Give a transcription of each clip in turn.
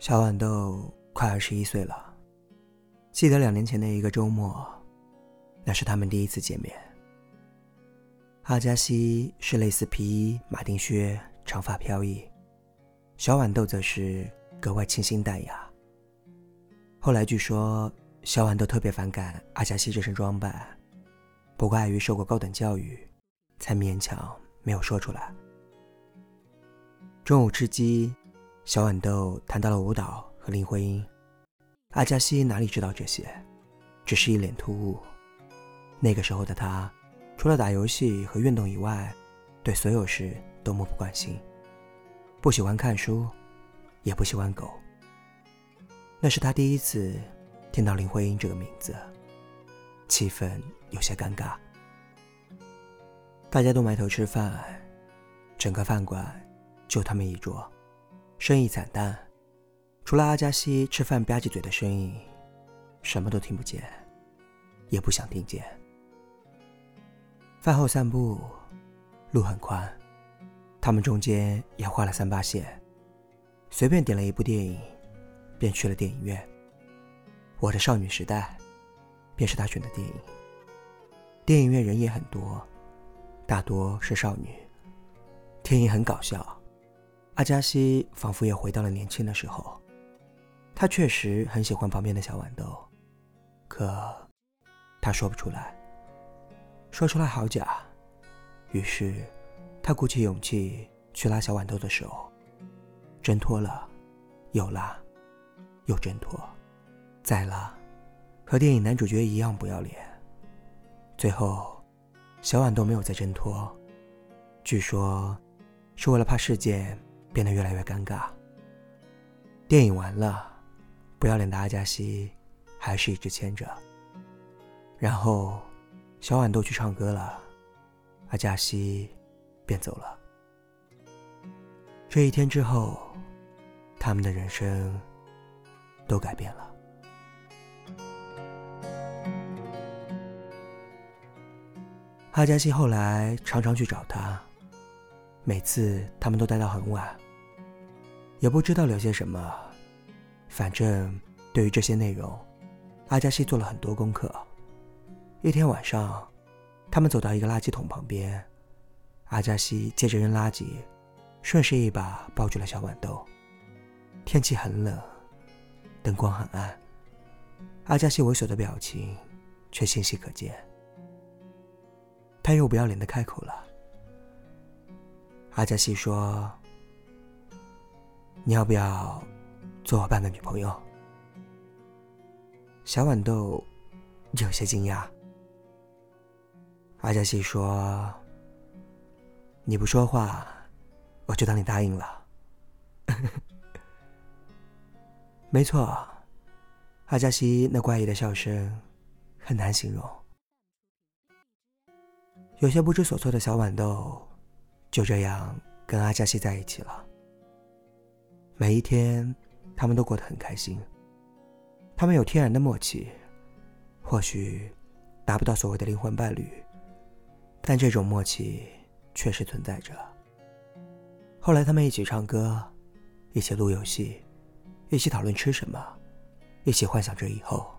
小豌豆快二十一岁了。记得两年前的一个周末，那是他们第一次见面。阿加西是类似皮衣、马丁靴，长发飘逸；小豌豆则是格外清新淡雅。后来据说，小豌豆特别反感阿加西这身装扮，不过碍于受过高等教育，才勉强没有说出来。中午吃鸡，小豌豆谈到了舞蹈和林徽因。阿加西哪里知道这些，只是一脸突兀。那个时候的他，除了打游戏和运动以外，对所有事都漠不关心。不喜欢看书，也不喜欢狗。那是他第一次听到林徽因这个名字，气氛有些尴尬。大家都埋头吃饭，整个饭馆。就他们一桌，生意惨淡，除了阿加西吃饭吧唧嘴的声音，什么都听不见，也不想听见。饭后散步，路很宽，他们中间也画了三八线，随便点了一部电影，便去了电影院。我的少女时代，便是他选的电影。电影院人也很多，大多是少女。电影很搞笑。阿加西仿佛也回到了年轻的时候，他确实很喜欢旁边的小豌豆，可他说不出来，说出来好假。于是，他鼓起勇气去拉小豌豆的手，挣脱了，又拉，又挣脱，再拉，和电影男主角一样不要脸。最后，小豌豆没有再挣脱，据说是为了怕事件。变得越来越尴尬。电影完了，不要脸的阿加西还是一直牵着。然后，小豌豆去唱歌了，阿加西便走了。这一天之后，他们的人生都改变了。阿加西后来常常去找他。每次他们都待到很晚，也不知道聊些什么。反正对于这些内容，阿加西做了很多功课。一天晚上，他们走到一个垃圾桶旁边，阿加西借着扔垃圾，顺势一把抱住了小豌豆。天气很冷，灯光很暗，阿加西猥琐的表情却清晰可见。他又不要脸的开口了。阿加西说：“你要不要做我半个女朋友？”小豌豆有些惊讶。阿加西说：“你不说话，我就当你答应了。”没错，阿加西那怪异的笑声很难形容。有些不知所措的小豌豆。就这样跟阿加西在一起了。每一天，他们都过得很开心。他们有天然的默契，或许达不到所谓的灵魂伴侣，但这种默契确实存在着。后来，他们一起唱歌，一起录游戏，一起讨论吃什么，一起幻想着以后。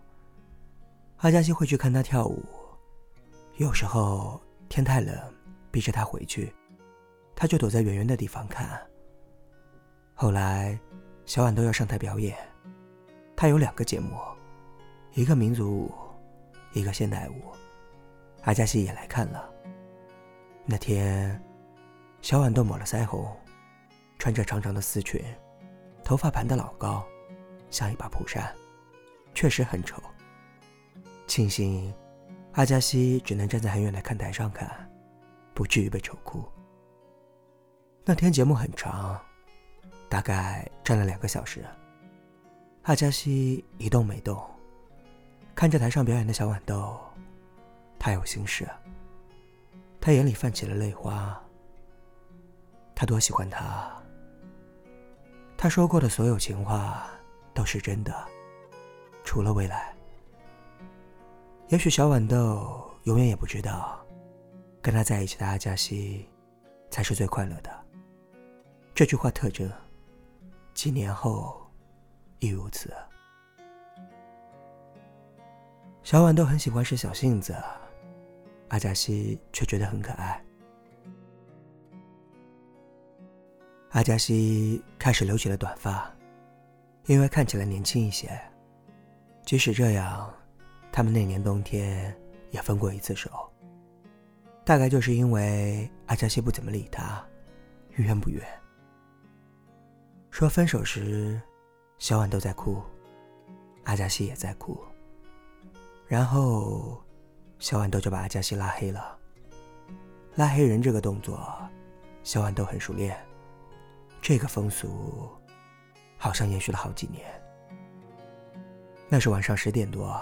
阿加西会去看他跳舞，有时候天太冷，逼着他回去。他就躲在远远的地方看。后来，小豌豆要上台表演，他有两个节目，一个民族舞，一个现代舞。阿加西也来看了。那天，小豌豆抹了腮红，穿着长长的丝裙，头发盘得老高，像一把蒲扇，确实很丑。庆幸，阿加西只能站在很远的看台上看，不至于被丑哭。那天节目很长，大概站了两个小时。阿加西一动没动，看着台上表演的小豌豆，他有心事。他眼里泛起了泪花。他多喜欢他。他说过的所有情话都是真的，除了未来。也许小豌豆永远也不知道，跟他在一起的阿加西，才是最快乐的。这句话特征，几年后亦如此。小婉都很喜欢使小性子，阿加西却觉得很可爱。阿加西开始留起了短发，因为看起来年轻一些。即使这样，他们那年冬天也分过一次手。大概就是因为阿加西不怎么理他，于远不远。说分手时，小豌豆在哭，阿加西也在哭。然后，小豌豆就把阿加西拉黑了。拉黑人这个动作，小豌豆很熟练。这个风俗，好像延续了好几年。那是晚上十点多，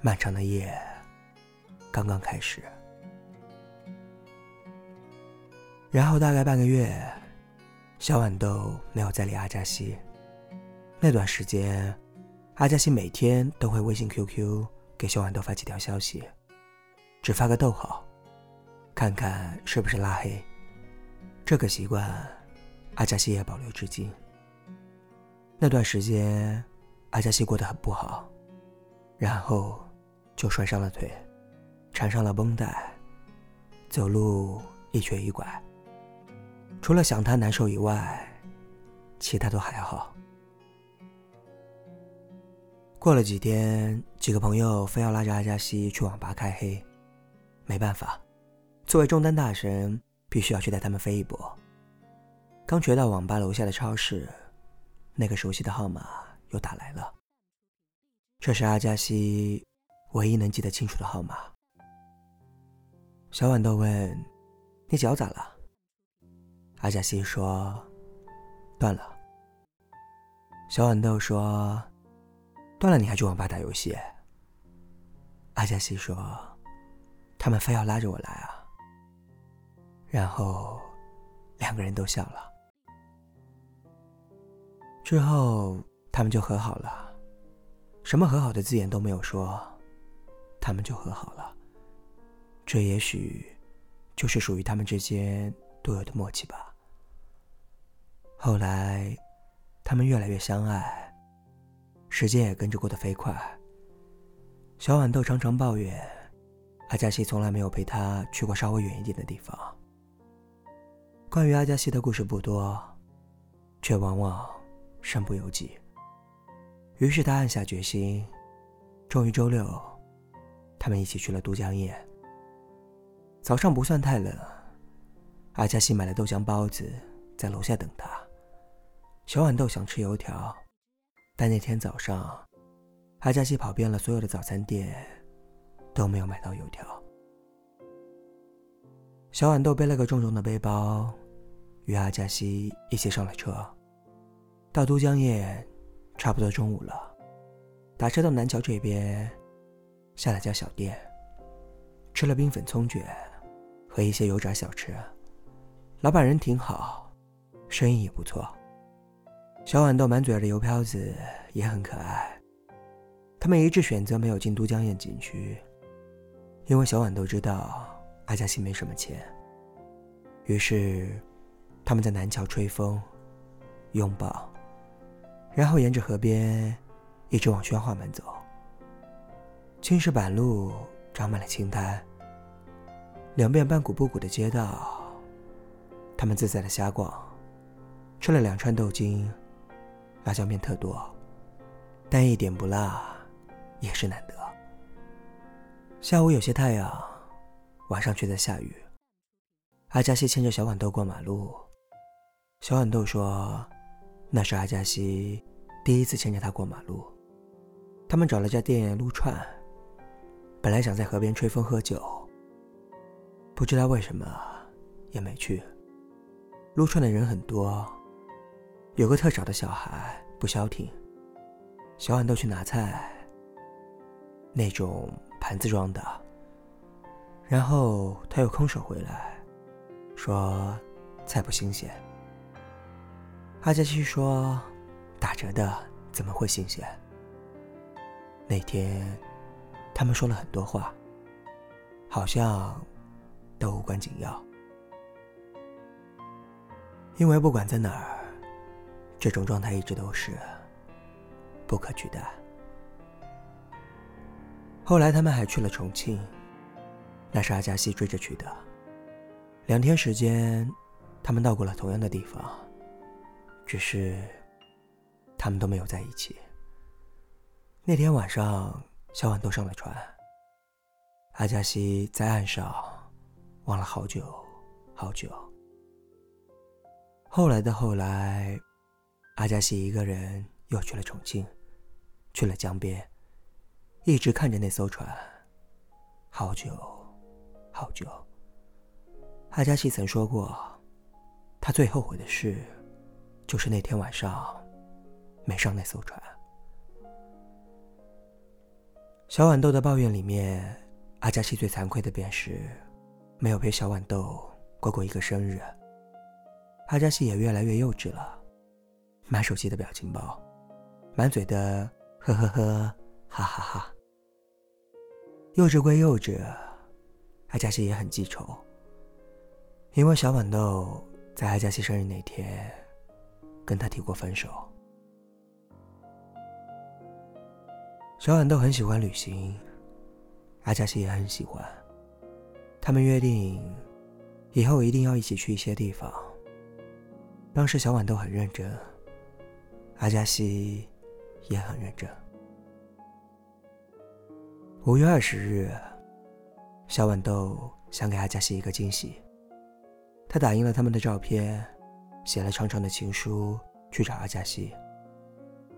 漫长的夜刚刚开始。然后大概半个月，小豌豆没有再理阿加西。那段时间，阿加西每天都会微信、QQ 给小豌豆发几条消息，只发个逗号，看看是不是拉黑。这个习惯。阿加西也保留至今。那段时间，阿加西过得很不好，然后就摔伤了腿，缠上了绷带，走路一瘸一拐。除了想他难受以外，其他都还好。过了几天，几个朋友非要拉着阿加西去网吧开黑，没办法，作为中单大神，必须要去带他们飞一波。刚觉到网吧楼下的超市，那个熟悉的号码又打来了。这是阿加西唯一能记得清楚的号码。小豌豆问：“你脚咋了？”阿加西说：“断了。”小豌豆说：“断了你还去网吧打游戏？”阿加西说：“他们非要拉着我来啊。”然后两个人都笑了。之后，他们就和好了，什么和好的字眼都没有说，他们就和好了。这也许就是属于他们之间独有的默契吧。后来，他们越来越相爱，时间也跟着过得飞快。小豌豆常常抱怨，阿加西从来没有陪他去过稍微远一点的地方。关于阿加西的故事不多，却往往。身不由己。于是他暗下决心，终于周六，他们一起去了都江堰。早上不算太冷，阿加西买了豆浆包子，在楼下等他。小豌豆想吃油条，但那天早上，阿加西跑遍了所有的早餐店，都没有买到油条。小豌豆背了个重重的背包，与阿加西一起上了车。到都江堰，差不多中午了。打车到南桥这边，下了家小店，吃了冰粉葱卷和一些油炸小吃。老板人挺好，生意也不错。小豌豆满嘴的油飘子也很可爱。他们一致选择没有进都江堰景区，因为小豌豆知道阿加西没什么钱。于是，他们在南桥吹风、拥抱。然后沿着河边，一直往宣化门走。青石板路长满了青苔，两边半古不古的街道。他们自在的瞎逛，吃了两串豆筋，辣椒面特多，但一点不辣，也是难得。下午有些太阳，晚上却在下雨。阿加西牵着小豌豆过马路，小豌豆说。那是阿加西第一次牵着他过马路，他们找了家店撸串。本来想在河边吹风喝酒，不知道为什么也没去。撸串的人很多，有个特吵的小孩不消停。小碗豆去拿菜，那种盘子装的，然后他又空手回来，说菜不新鲜。阿加西说：“打折的怎么会新鲜？”那天，他们说了很多话，好像都无关紧要。因为不管在哪儿，这种状态一直都是不可取代。后来他们还去了重庆，那是阿加西追着去的。两天时间，他们到过了同样的地方，只是他们都没有在一起。那天晚上，小豌豆上了船，阿加西在岸上望了好久好久。后来的后来，阿加西一个人又去了重庆，去了江边。一直看着那艘船，好久，好久。阿加西曾说过，他最后悔的事，就是那天晚上没上那艘船。小豌豆的抱怨里面，阿加西最惭愧的便是，没有陪小豌豆过过一个生日。阿加西也越来越幼稚了，满手机的表情包，满嘴的呵呵呵。哈哈哈！幼稚归幼稚，阿加西也很记仇。因为小豌豆在阿加西生日那天跟他提过分手。小豌豆很喜欢旅行，阿加西也很喜欢。他们约定以后一定要一起去一些地方。当时小豌豆很认真，阿加西也很认真。五月二十日，小豌豆想给阿加西一个惊喜。他打印了他们的照片，写了长长的情书去找阿加西。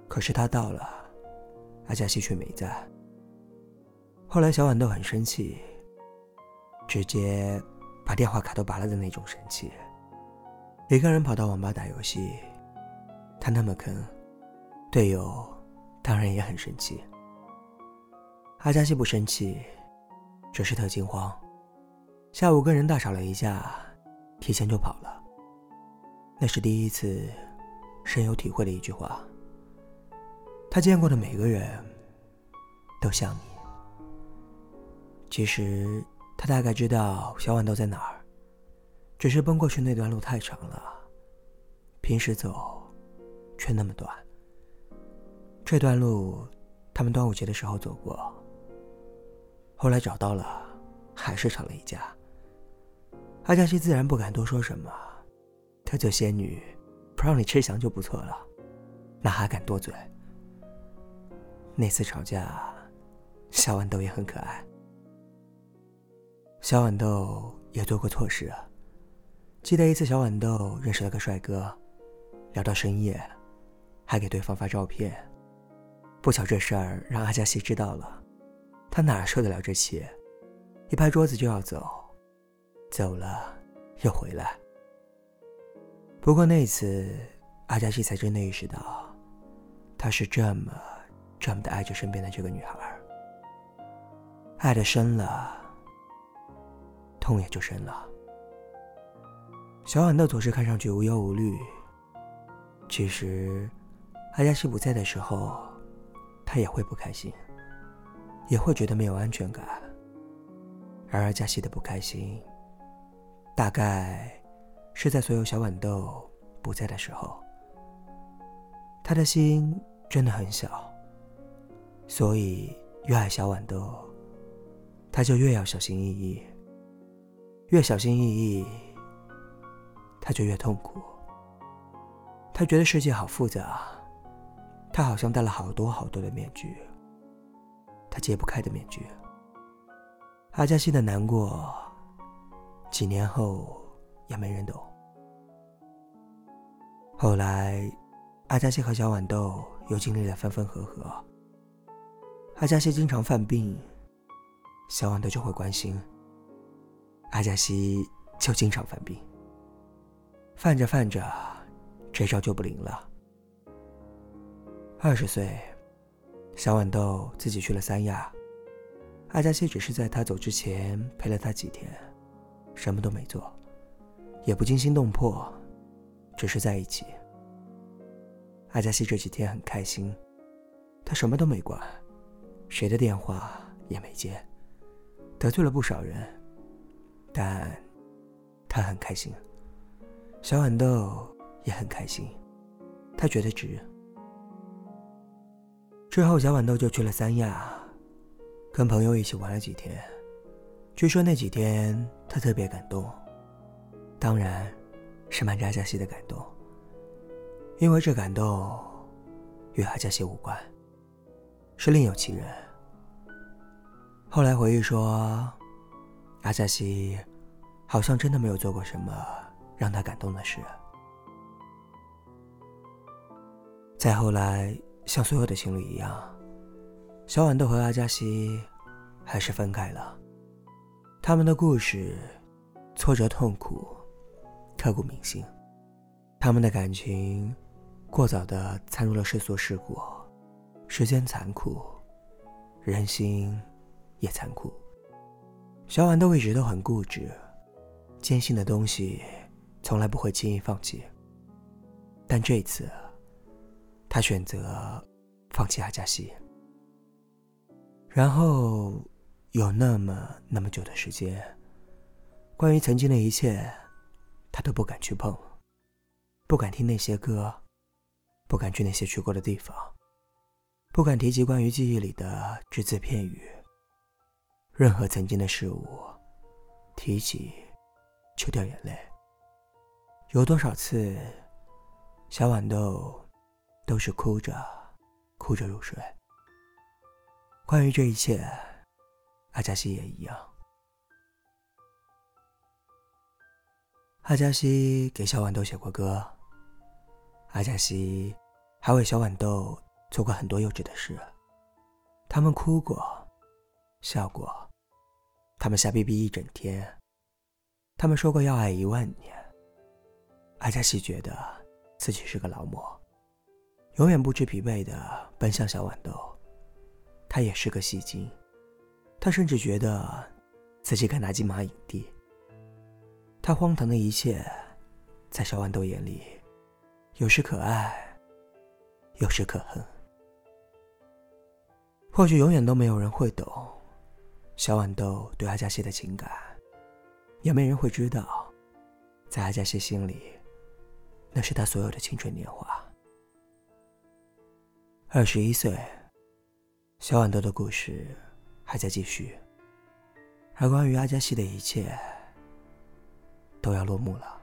可是他到了，阿加西却没在。后来小豌豆很生气，直接把电话卡都拔了的那种生气。一个人跑到网吧打游戏，他那么坑，队友当然也很生气。阿加西不生气，只是特惊慌。下午跟人大吵了一架，提前就跑了。那是第一次深有体会的一句话。他见过的每个人都像你。其实他大概知道小豌豆在哪儿，只是奔过去那段路太长了，平时走却那么短。这段路他们端午节的时候走过。后来找到了，还是吵了一架。阿加西自然不敢多说什么，她做仙女，不让你吃翔就不错了，哪还敢多嘴？那次吵架，小豌豆也很可爱。小豌豆也做过错事。记得一次，小豌豆认识了个帅哥，聊到深夜，还给对方发照片。不巧这事儿让阿加西知道了。他哪受得了这气？一拍桌子就要走，走了又回来。不过那次，阿加西才真的意识到，他是这么这么的爱着身边的这个女孩，爱的深了，痛也就深了。小豌豆总是看上去无忧无虑，其实阿加西不在的时候，他也会不开心。也会觉得没有安全感，然而加西的不开心，大概是在所有小豌豆不在的时候。他的心真的很小，所以越爱小豌豆，他就越要小心翼翼。越小心翼翼，他就越痛苦。他觉得世界好复杂，他好像戴了好多好多的面具。他揭不开的面具。阿加西的难过，几年后也没人懂。后来，阿加西和小豌豆又经历了分分合合。阿加西经常犯病，小豌豆就会关心。阿加西就经常犯病，犯着犯着，这招就不灵了。二十岁。小豌豆自己去了三亚，阿加西只是在他走之前陪了他几天，什么都没做，也不惊心动魄，只是在一起。阿加西这几天很开心，他什么都没管，谁的电话也没接，得罪了不少人，但他很开心。小豌豆也很开心，他觉得值。之后，小豌豆就去了三亚，跟朋友一起玩了几天。据说那几天他特别感动，当然是瞒着阿加西的感动，因为这感动与阿加西无关，是另有其人。后来回忆说，阿加西好像真的没有做过什么让他感动的事。再后来。像所有的情侣一样，小豌豆和阿加西还是分开了。他们的故事挫折、痛苦、刻骨铭心。他们的感情过早的掺入了世俗世故，时间残酷，人心也残酷。小豌豆一直都很固执，坚信的东西从来不会轻易放弃。但这次。他选择放弃阿加西，然后有那么那么久的时间，关于曾经的一切，他都不敢去碰，不敢听那些歌，不敢去那些去过的地方，不敢提及关于记忆里的只字片语。任何曾经的事物，提起就掉眼泪。有多少次，小豌豆？都是哭着，哭着入睡。关于这一切，阿加西也一样。阿加西给小豌豆写过歌，阿加西还为小豌豆做过很多幼稚的事。他们哭过，笑过，他们瞎逼逼一整天，他们说过要爱一万年。阿加西觉得自己是个劳模。永远不知疲惫的奔向小豌豆，他也是个戏精，他甚至觉得自己该拿金马影帝。他荒唐的一切，在小豌豆眼里，有时可爱，有时可恨。或许永远都没有人会懂小豌豆对阿加西的情感，也没人会知道，在阿加西心里，那是他所有的青春年华。二十一岁，小豌豆的故事还在继续，而关于阿加西的一切都要落幕了。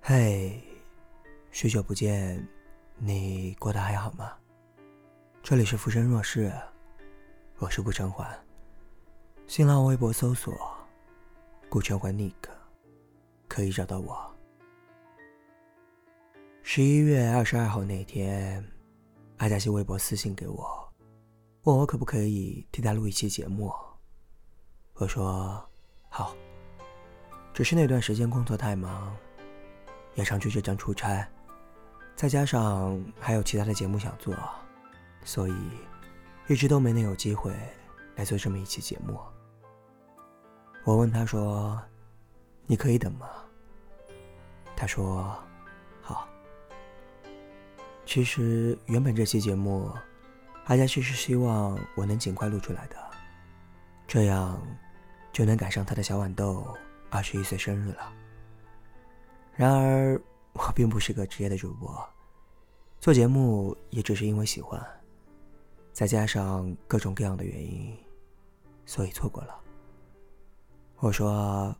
嘿，许久不见，你过得还好吗？这里是浮生若世，我是顾承环，新浪微博搜索“顾承环 Nick”。可以找到我。十一月二十二号那天，阿加西微博私信给我，问我可不可以替他录一期节目。我说好，只是那段时间工作太忙，也常去浙江出差，再加上还有其他的节目想做，所以一直都没能有机会来做这么一期节目。我问他说：“你可以等吗？”他说：“好。”其实原本这期节目，阿佳其实希望我能尽快录出来的，这样就能赶上他的小豌豆二十一岁生日了。然而，我并不是个职业的主播，做节目也只是因为喜欢，再加上各种各样的原因，所以错过了。我说：“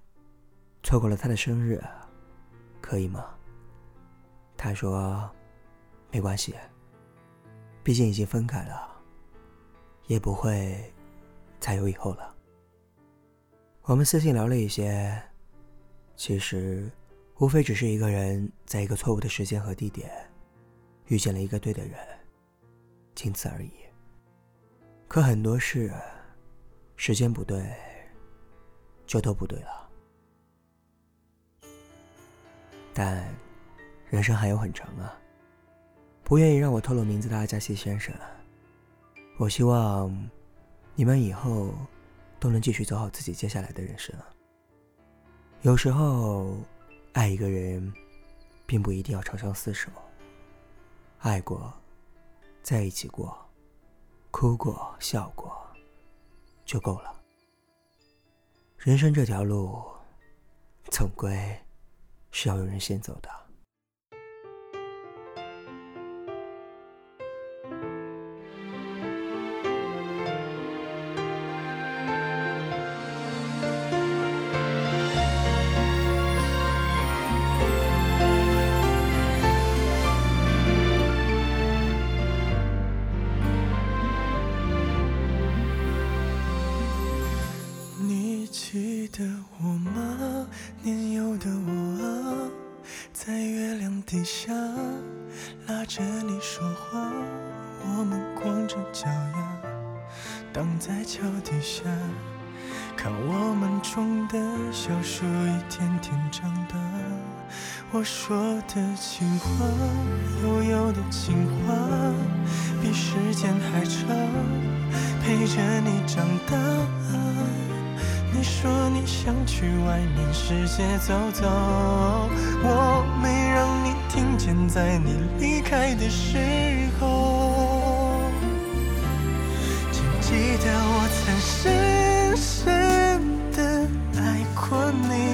错过了他的生日。”可以吗？他说：“没关系，毕竟已经分开了，也不会再有以后了。”我们私信聊了一些，其实无非只是一个人在一个错误的时间和地点遇见了一个对的人，仅此而已。可很多事，时间不对，就都不对了。但，人生还有很长啊。不愿意让我透露名字的阿加西先生，我希望你们以后都能继续走好自己接下来的人生。有时候，爱一个人，并不一定要长相厮守。爱过，在一起过，哭过，笑过，就够了。人生这条路，总归是要有人先走的。底下拉着你说话，我们光着脚丫挡在桥底下，看我们种的小树一天天长大。我说的情话，悠悠的情话，比时间还长，陪着你长大。你说你想去外面世界走走，我没见，在你离开的时候，请记得我曾深深的爱过你，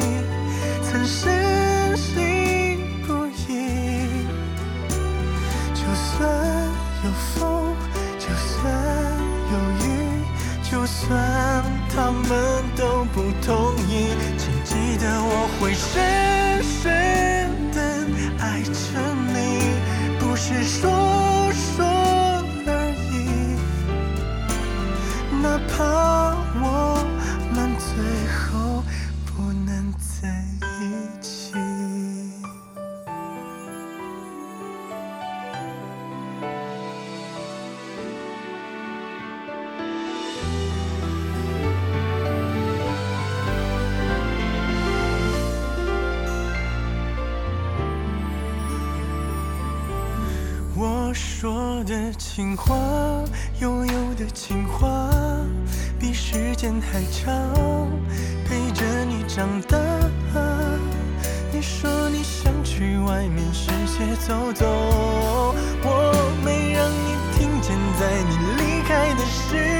我说的情话，悠悠的情话，比时间还长，陪着你长大。你说你想去外面世界走走，我没让你听见，在你离开的时